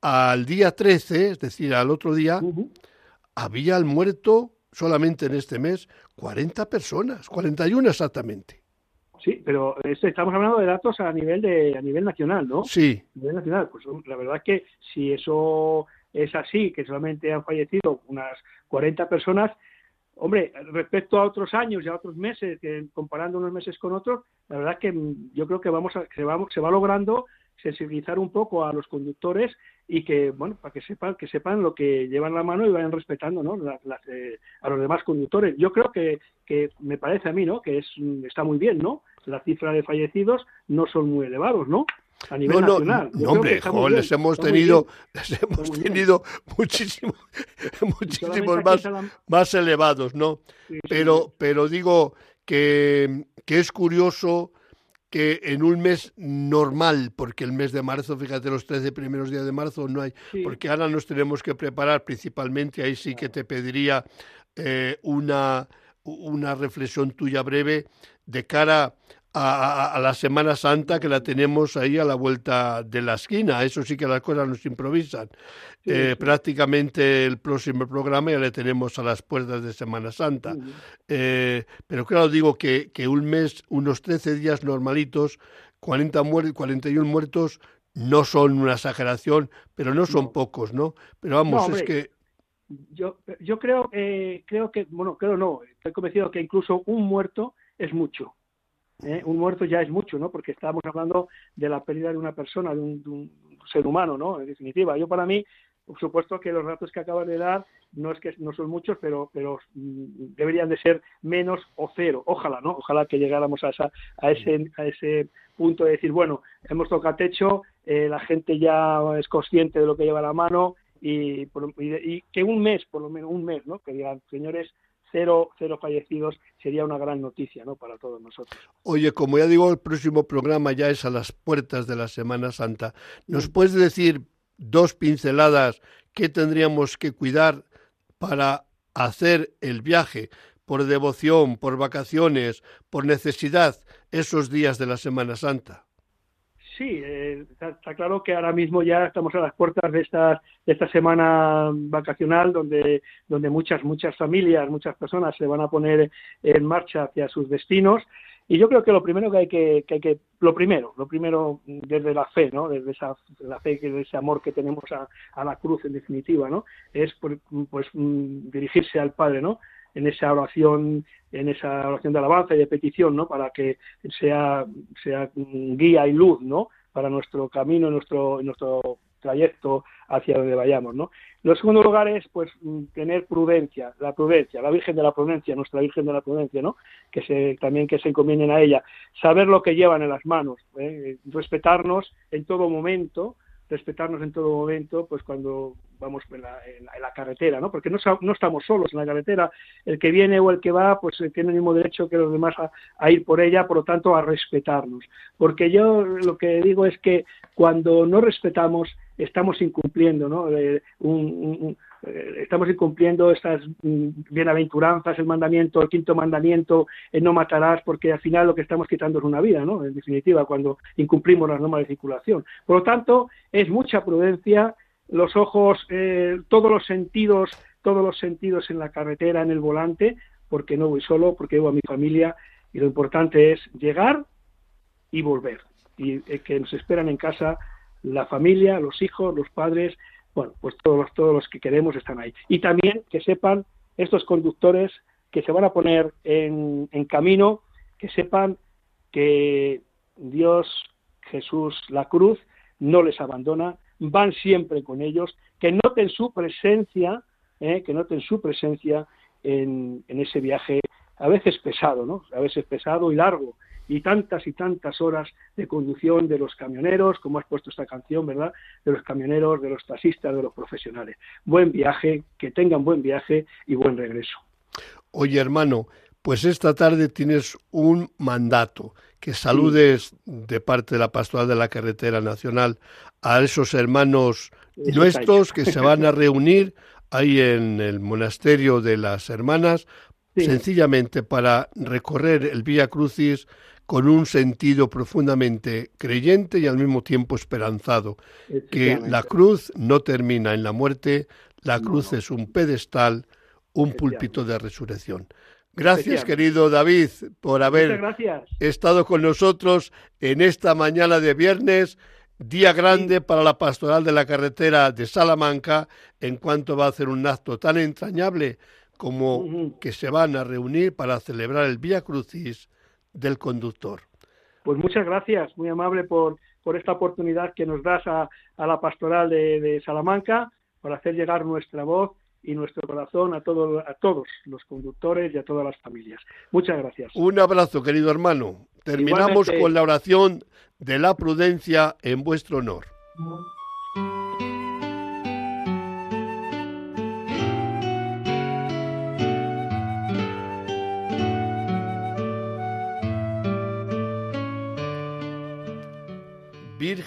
al día 13, es decir, al otro día, había al muerto solamente en este mes 40 personas, 41 exactamente. Sí, pero estamos hablando de datos a nivel de a nivel nacional, ¿no? Sí. A nivel nacional, pues la verdad es que si eso es así, que solamente han fallecido unas 40 personas, Hombre, respecto a otros años y a otros meses, que comparando unos meses con otros, la verdad que yo creo que vamos a, se, va, se va logrando sensibilizar un poco a los conductores y que, bueno, para que sepan, que sepan lo que llevan la mano y vayan respetando, ¿no? Eh, a los demás conductores. Yo creo que, que me parece a mí, ¿no? Que es, está muy bien, ¿no? La cifra de fallecidos no son muy elevados, ¿no? A nivel no, nacional. No, hombre, les hemos tenido, [LAUGHS] les hemos tenido muchísimo, [LAUGHS] muchísimos más, más elevados, ¿no? pero, pero digo que, que es curioso que en un mes normal, porque el mes de marzo, fíjate, los 13 primeros días de marzo no hay, porque ahora nos tenemos que preparar principalmente, ahí sí que te pediría eh, una, una reflexión tuya breve de cara a, la Semana Santa que la tenemos ahí a la vuelta de la esquina. Eso sí que las cosas nos improvisan. Eh, prácticamente el próximo programa ya le tenemos a las puertas de Semana Santa. Eh, pero claro, digo que, que, un mes, unos 13 días normalitos, 40 muertos, 41 muertos, no son una exageración, pero no son pocos, ¿no? Pero vamos, es que yo, yo creo, eh, creo que, bueno, creo no, estoy convencido que incluso un muerto es mucho. ¿Eh? Un muerto ya es mucho, ¿no? Porque estábamos hablando de la pérdida de una persona, de un, ser humano, ¿no? En definitiva, yo para mí, por supuesto que los datos que acabas de dar no es que no son muchos, pero, pero mm, deberían de ser menos o cero. Ojalá, ¿no? Ojalá que llegáramos a, esa, a, ese, a ese punto de decir, bueno, hemos tocado techo, eh, la gente ya es consciente de lo que lleva la mano y, y, que un mes, por lo menos un mes, ¿no? Que digan, señores, cero, cero fallecidos sería una gran noticia ¿no? para todos nosotros. Oye, como ya digo, el próximo programa ya es a las puertas de la Semana Santa. ¿Nos puedes decir dos pinceladas qué tendríamos que cuidar para hacer el viaje por devoción, por vacaciones, por necesidad, esos días de la Semana Santa? Sí, eh, está, claro que ahora mismo ya estamos a las puertas de esta, de esta semana vacacional donde, donde muchas, muchas familias, muchas personas se van a poner en marcha hacia sus destinos. Y yo creo que lo primero que hay que, que, hay que lo primero, lo primero desde la fe, ¿no? Desde esa la fe, desde ese amor que tenemos a, a la cruz en definitiva, ¿no? Es pues, pues dirigirse al Padre, ¿no? En esa oración, en esa oración de alabanza y de petición, ¿no? Para que sea, sea guía y luz, ¿no? Para nuestro camino, nuestro, nuestro trayecto hacia donde vayamos, ¿no? Lo segundo lugar es, pues, tener prudencia, la prudencia, la Virgen de la Prudencia, nuestra Virgen de la Prudencia, ¿no? Que se, también que se encomienden a ella, saber lo que llevan en las manos, ¿eh? respetarnos en todo momento, respetarnos en todo momento, pues cuando vamos en la, en la, carretera, ¿no? Porque no, no, estamos solos en la carretera. El que viene o el que va, pues eh, tiene el mismo derecho que los demás a, ir por ella, por lo tanto, a respetarnos. Porque yo lo que digo es que cuando no respetamos, estamos incumpliendo, ¿no? Eh, un, eh, estamos incumpliendo estas mm, bienaventuranzas, el mandamiento, el quinto mandamiento, no matarás, porque al final lo que estamos quitando es una vida, ¿no? En definitiva, cuando incumplimos las normas de circulación. Por lo tanto, es mucha prudencia, los ojos, eh, todos los sentidos, todos los sentidos en la carretera, en el volante, porque no voy solo, porque voy a mi familia, y lo importante es llegar y volver, y eh, que nos esperan en casa la familia, los hijos, los padres, bueno, pues todos los, todos los que queremos están ahí. Y también que sepan estos conductores que se van a poner en, camino, que sepan que Dios, Jesús, la cruz, no les abandona, van siempre con ellos, que noten su presencia, eh, que noten su presencia en, en, ese viaje a veces pesado, ¿no? A veces pesado y largo, y tantas y tantas horas de conducción de los camioneros, como has puesto esta canción, ¿verdad? De los camioneros, de los taxistas, de los profesionales. Buen viaje, que tengan buen viaje y buen regreso. Oye, hermano, pues esta tarde tienes un mandato, que saludes de parte de la Pastoral de la Carretera Nacional a esos hermanos nuestros que se van a reunir ahí en el monasterio de las hermanas, sencillamente para recorrer el Vía Crucis con un sentido profundamente creyente y al mismo tiempo esperanzado, que la cruz no termina en la muerte, la cruz es un pedestal, un púlpito de resurrección. Gracias, querido David, por haber estado con nosotros en esta mañana de viernes, día grande para la pastoral de la carretera de Salamanca, en cuanto va a hacer un acto tan entrañable como que se van a reunir para celebrar el Vía Crucis del conductor. Pues muchas gracias, muy amable por, por esta oportunidad que nos das a, la pastoral de, Salamanca para hacer llegar nuestra voz y nuestro corazón a, todo, a todos los conductores y a todas las familias. Muchas gracias. Un abrazo, querido hermano. Terminamos con la oración de la prudencia en vuestro honor.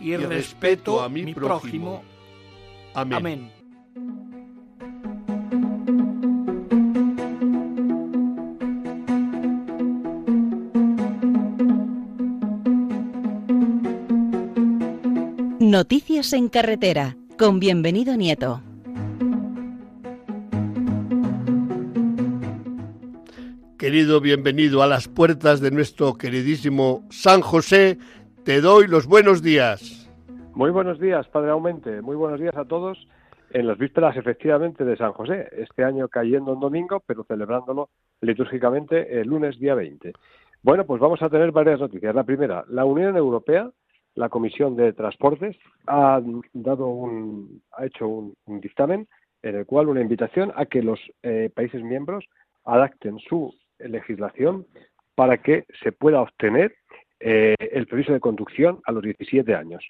y respeto a mi prójimo. Amén. Noticias en carretera, con bienvenido Nieto. Querido bienvenido a las puertas de nuestro queridísimo San José, te doy los buenos días. Muy buenos días, Padre Aumente. Muy buenos días a todos en las vísperas efectivamente de San José, este año cayendo en domingo, pero celebrándolo litúrgicamente el lunes día 20. Bueno, pues vamos a tener varias noticias. La primera, la Unión Europea la Comisión de Transportes ha dado un, ha hecho un, dictamen en el cual una invitación a que los eh, países miembros adapten su legislación para que se pueda obtener eh, el permiso de conducción a los 17 años.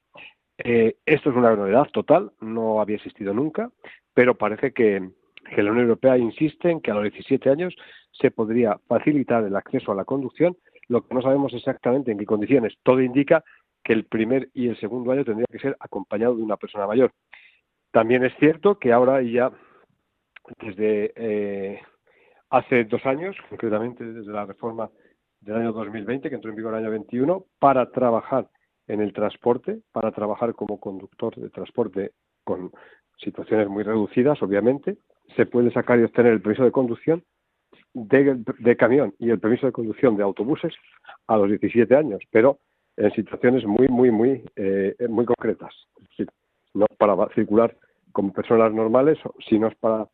Eh, esto es una novedad total, no había existido nunca, pero parece que, la Unión Europea insiste en que a los 17 años se podría facilitar el acceso a la conducción, lo que no sabemos exactamente en qué condiciones. Todo indica que el primer y el segundo año tendría que ser acompañado de una persona mayor. También es cierto que ahora ya, desde eh, hace dos años, concretamente desde la reforma del año 2020, que entró en vigor el año 21, para trabajar en el transporte, para trabajar como conductor de transporte con situaciones muy reducidas, obviamente, se puede sacar y obtener el permiso de conducción de, camión y el permiso de conducción de autobuses a los 17 años, pero en situaciones muy, muy, muy, eh, muy concretas. no para circular como personas normales, sino para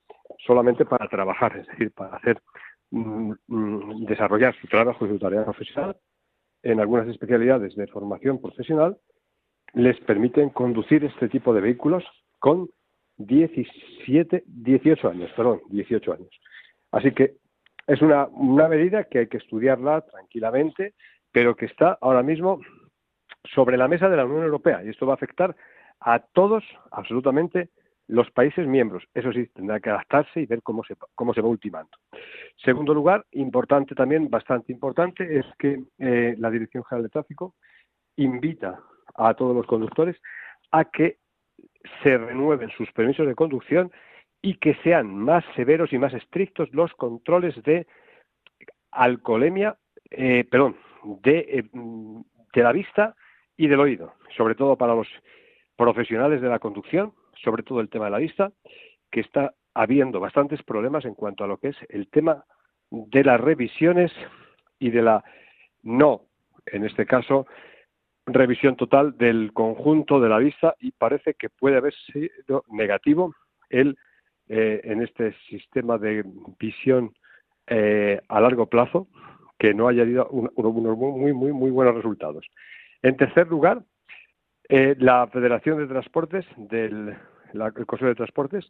solamente para trabajar, es decir, para hacer desarrollar su trabajo y su tarea profesional en algunas especialidades de formación profesional les permiten conducir este tipo de vehículos con 17, 18 años, perdón, 18 años. Así que es una, una medida que hay que estudiarla tranquilamente, pero que está ahora mismo sobre la mesa de la Unión Europea y esto va a afectar a todos, absolutamente, los países miembros. Eso sí, tendrá que adaptarse y ver cómo se, cómo se va ultimando. Segundo lugar, importante también, bastante importante, es que eh, la Dirección General de Tráfico invita a todos los conductores a que se renueven sus permisos de conducción y que sean más severos y más estrictos los controles de alcoholemia, eh, perdón, de eh, de la vista y del oído, sobre todo para los profesionales de la conducción, sobre todo el tema de la vista, que está habiendo bastantes problemas en cuanto a lo que es el tema de las revisiones y de la no, en este caso, revisión total del conjunto de la vista y parece que puede haber sido negativo el eh, en este sistema de visión eh, a largo plazo que no haya dado unos muy, muy, muy buenos resultados. En tercer lugar, eh, la Federación de Transportes, del el Consejo de Transportes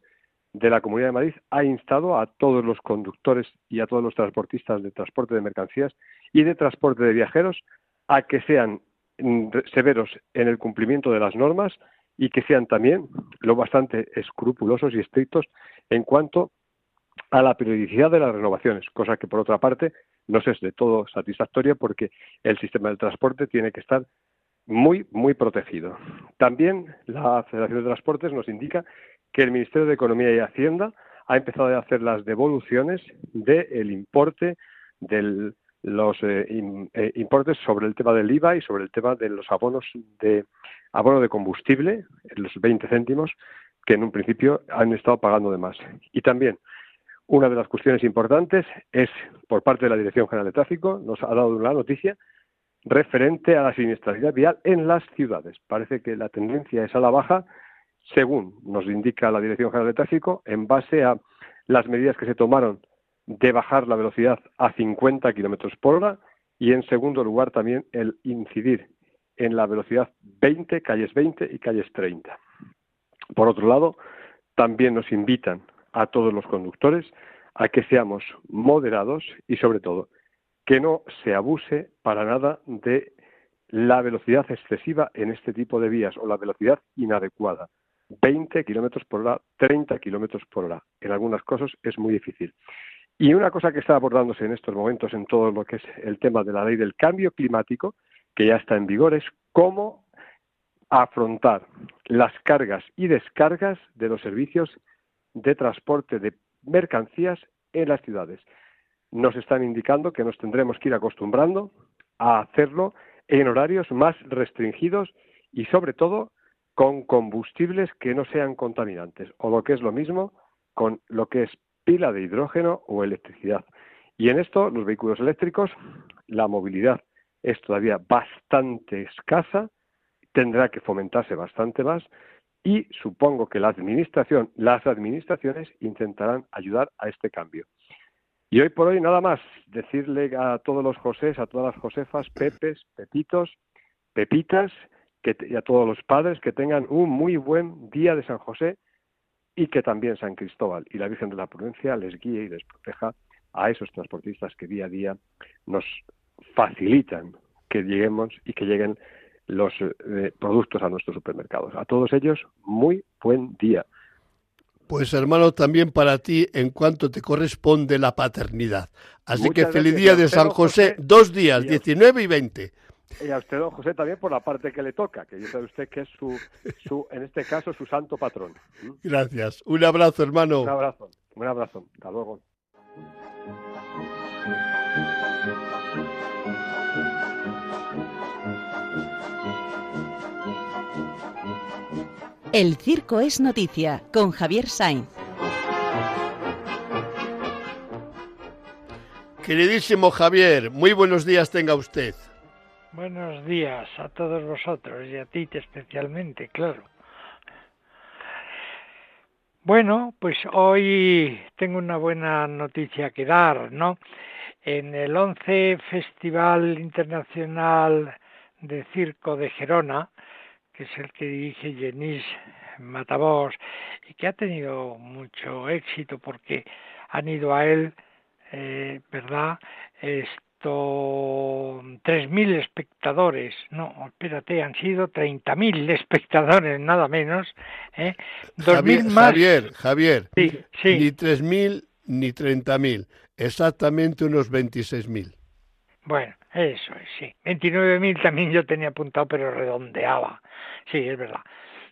de la Comunidad de Madrid ha instado a todos los conductores y a todos los transportistas de transporte de mercancías y de transporte de viajeros a que sean mm, severos en el cumplimiento de las normas y que sean también lo bastante escrupulosos y estrictos en cuanto a la periodicidad de las renovaciones, cosa que por otra parte no es de todo satisfactoria porque el sistema del transporte tiene que estar muy, muy protegido. También la Federación de Transportes nos indica que el Ministerio de Economía y Hacienda ha empezado a hacer las devoluciones del importe de los eh, eh, importes sobre el tema del IVA y sobre el tema de los abonos de abono de combustible, los 20 céntimos, que en un principio han estado pagando de más. Y también una de las cuestiones importantes es, por parte de la Dirección General de Tráfico, nos ha dado una noticia, referente a la siniestralidad vial en las ciudades. Parece que la tendencia es a la baja, según nos indica la Dirección General de Tráfico, en base a las medidas que se tomaron de bajar la velocidad a 50 kilómetros por hora y, en segundo lugar, también el incidir en la velocidad 20, calles 20 y calles 30. Por otro lado, también nos invitan a todos los conductores a que seamos moderados y, sobre todo, que no se abuse para nada de la velocidad excesiva en este tipo de vías o la velocidad inadecuada. 20 kilómetros por hora, 30 kilómetros por hora. En algunas cosas es muy difícil. Y una cosa que está abordándose en estos momentos en todo lo que es el tema de la ley del cambio climático, que ya está en vigor, es cómo afrontar las cargas y descargas de los servicios de transporte de mercancías en las ciudades. Nos están indicando que nos tendremos que ir acostumbrando a hacerlo en horarios más restringidos y sobre todo con combustibles que no sean contaminantes o lo que es lo mismo con lo que es pila de hidrógeno o electricidad. Y en esto, los vehículos eléctricos, la movilidad es todavía bastante escasa, tendrá que fomentarse bastante más y supongo que la administración, las administraciones intentarán ayudar a este cambio. Y hoy por hoy nada más, decirle a todos los Josés, a todas las Josefas, Pepes, Pepitos, Pepitas, que, y a todos los padres que tengan un muy buen día de San José y que también San Cristóbal y la Virgen de la Prudencia les guíe y les proteja a esos transportistas que día a día nos facilitan que lleguemos y que lleguen los eh, productos a nuestros supermercados. A todos ellos, muy buen día. Pues hermano, también para ti en cuanto te corresponde la paternidad. Así que feliz día de San José, dos días, 19 y 20. Y a usted, don José, también por la parte que le toca, que yo sé usted que es su, su, en este caso, su santo patrón. ¿Mm? Gracias. Un abrazo, hermano. Un abrazo. Un abrazo. Hasta luego. El circo es noticia con Javier Sainz. Queridísimo Javier, muy buenos días tenga usted. Buenos días a todos vosotros y a ti especialmente, claro. Bueno, pues hoy tengo una buena noticia que dar, ¿no? En el 11 Festival Internacional de Circo de Gerona, que es el que dirige Jenis Matavos y que ha tenido mucho éxito porque han ido a él, eh, ¿verdad? Esto, 3.000 espectadores, no, espérate, han sido 30.000 espectadores, nada menos. ¿eh? Javier, más... Javier, Javier, sí, sí. ni 3.000 ni 30.000, exactamente unos 26.000. Bueno, eso es, sí. 29.000 también yo tenía apuntado, pero redondeaba. Sí, es verdad.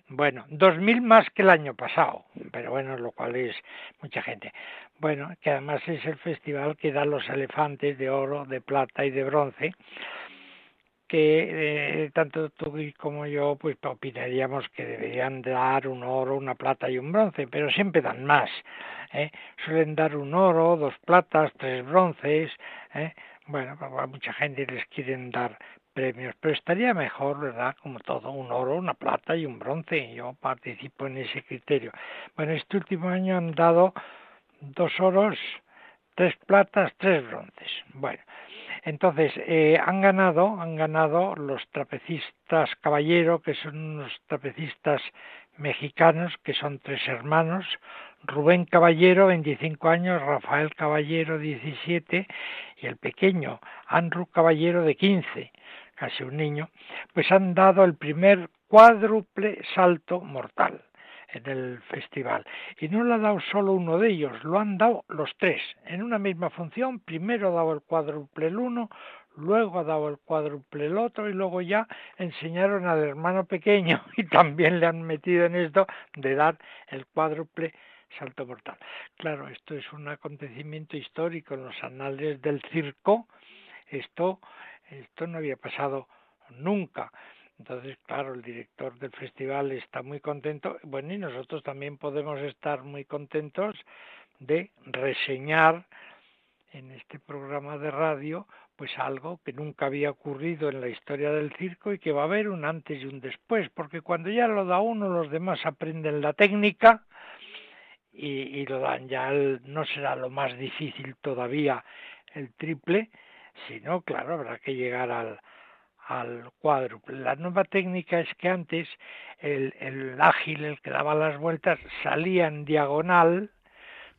Bueno, 2.000 más que el año pasado, pero bueno, lo cual es mucha gente. Bueno, que además es el festival que da los elefantes de oro, de plata y de bronce, que eh, tanto tú como yo pues opinaríamos que deberían dar un oro, una plata y un bronce, pero siempre dan más. ¿eh? Suelen dar un oro, dos platas, tres bronces. ¿eh? Bueno, pues a mucha gente les quieren dar premios, pero estaría mejor, ¿verdad? Como todo, un oro, una plata y un bronce. Yo participo en ese criterio. Bueno, este último año han dado dos oros, tres platas, tres bronces. Bueno, entonces eh, han ganado, han ganado los trapecistas Caballero, que son unos trapecistas mexicanos, que son tres hermanos, Rubén Caballero, 25 años, Rafael Caballero, 17, y el pequeño Andrew Caballero, de 15 casi un niño, pues han dado el primer cuádruple salto mortal en el festival. Y no lo ha dado solo uno de ellos, lo han dado los tres, en una misma función. Primero ha dado el cuádruple el uno, luego ha dado el cuádruple el otro y luego ya enseñaron al hermano pequeño [LAUGHS] y también le han metido en esto de dar el cuádruple salto mortal. Claro, esto es un acontecimiento histórico en los anales del circo. Esto esto no había pasado nunca. Entonces, claro, el director del festival está muy contento. Bueno, y nosotros también podemos estar muy contentos de reseñar en este programa de radio pues algo que nunca había ocurrido en la historia del circo y que va a haber un antes y un después, porque cuando ya lo da uno, los demás aprenden la técnica y, lo dan ya, no será lo más difícil todavía el triple, sino, claro, habrá que llegar al, al cuádruple. La nueva técnica es que antes el, el ágil, el que daba las vueltas, salía en diagonal,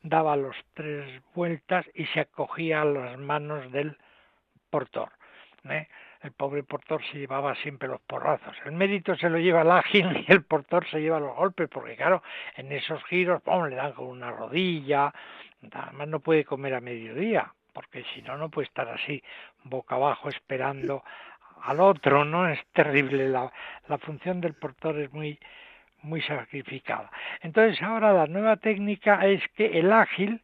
daba los tres vueltas y se acogía a las manos del portor. ¿eh? El pobre portor se llevaba siempre los porrazos. El mérito se lo lleva el ágil y el portor se lleva los golpes, porque claro, en esos giros le dan con una rodilla, además no puede comer a mediodía, porque si no, no puede estar así boca abajo esperando al otro, ¿no? Es terrible, la, la función del portor es muy, muy sacrificada. Entonces ahora la nueva técnica es que el ágil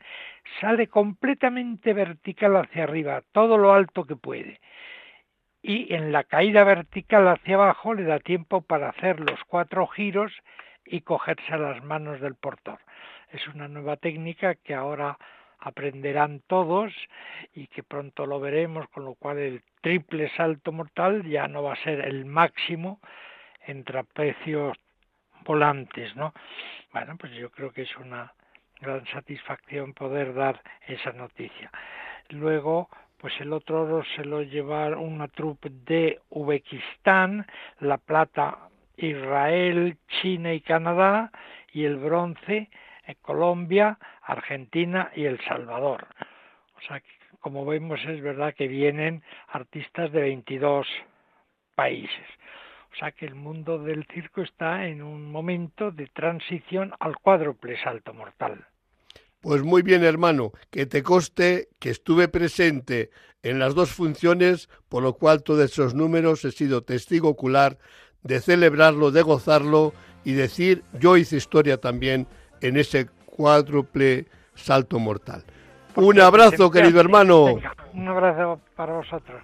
sale completamente vertical hacia arriba, todo lo alto que puede. Y en la caída vertical hacia abajo le da tiempo para hacer los cuatro giros y cogerse a las manos del portor. Es una nueva técnica que ahora aprenderán todos y que pronto lo veremos, con lo cual el triple salto mortal ya no va a ser el máximo en trapecios volantes, ¿no? Bueno, pues yo creo que es una gran satisfacción poder dar esa noticia. Luego, pues el otro oro se lo lleva una troupe de Uzbekistán, la plata Israel, China y Canadá y el bronce en Colombia, Argentina y El Salvador. O sea, como vemos es verdad que vienen artistas de 22 países. O sea que el mundo del circo está en un momento de transición al cuádruple salto mortal. Pues muy bien, hermano, que te coste que estuve presente en las dos funciones, por lo cual todos esos números he sido testigo ocular de celebrarlo, de gozarlo y decir, yo hice historia también en ese cuádruple salto mortal. un abrazo, querido hermano. un abrazo para vosotros.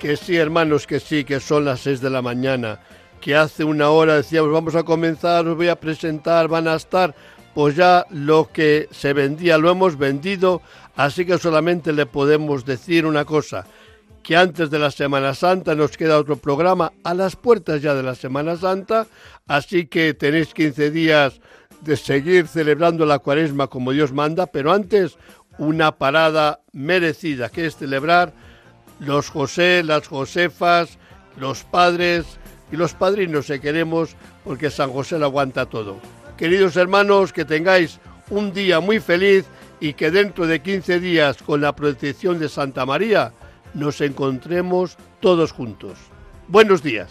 Que sí, hermanos, que sí, que son las seis de la mañana, que hace una hora decíamos vamos a comenzar, os voy a presentar, van a estar, pues ya lo que se vendía lo hemos vendido, así que solamente le podemos decir una cosa, que antes de la Semana Santa nos queda otro programa a las puertas ya de la Semana Santa, así que tenéis 15 días de seguir celebrando la cuaresma como Dios manda, pero antes una parada merecida, que es celebrar los José, las Josefas, los padres y los padrinos se queremos porque San José lo aguanta todo. Queridos hermanos, que tengáis un día muy feliz y que dentro de 15 días con la protección de Santa María nos encontremos todos juntos. Buenos días.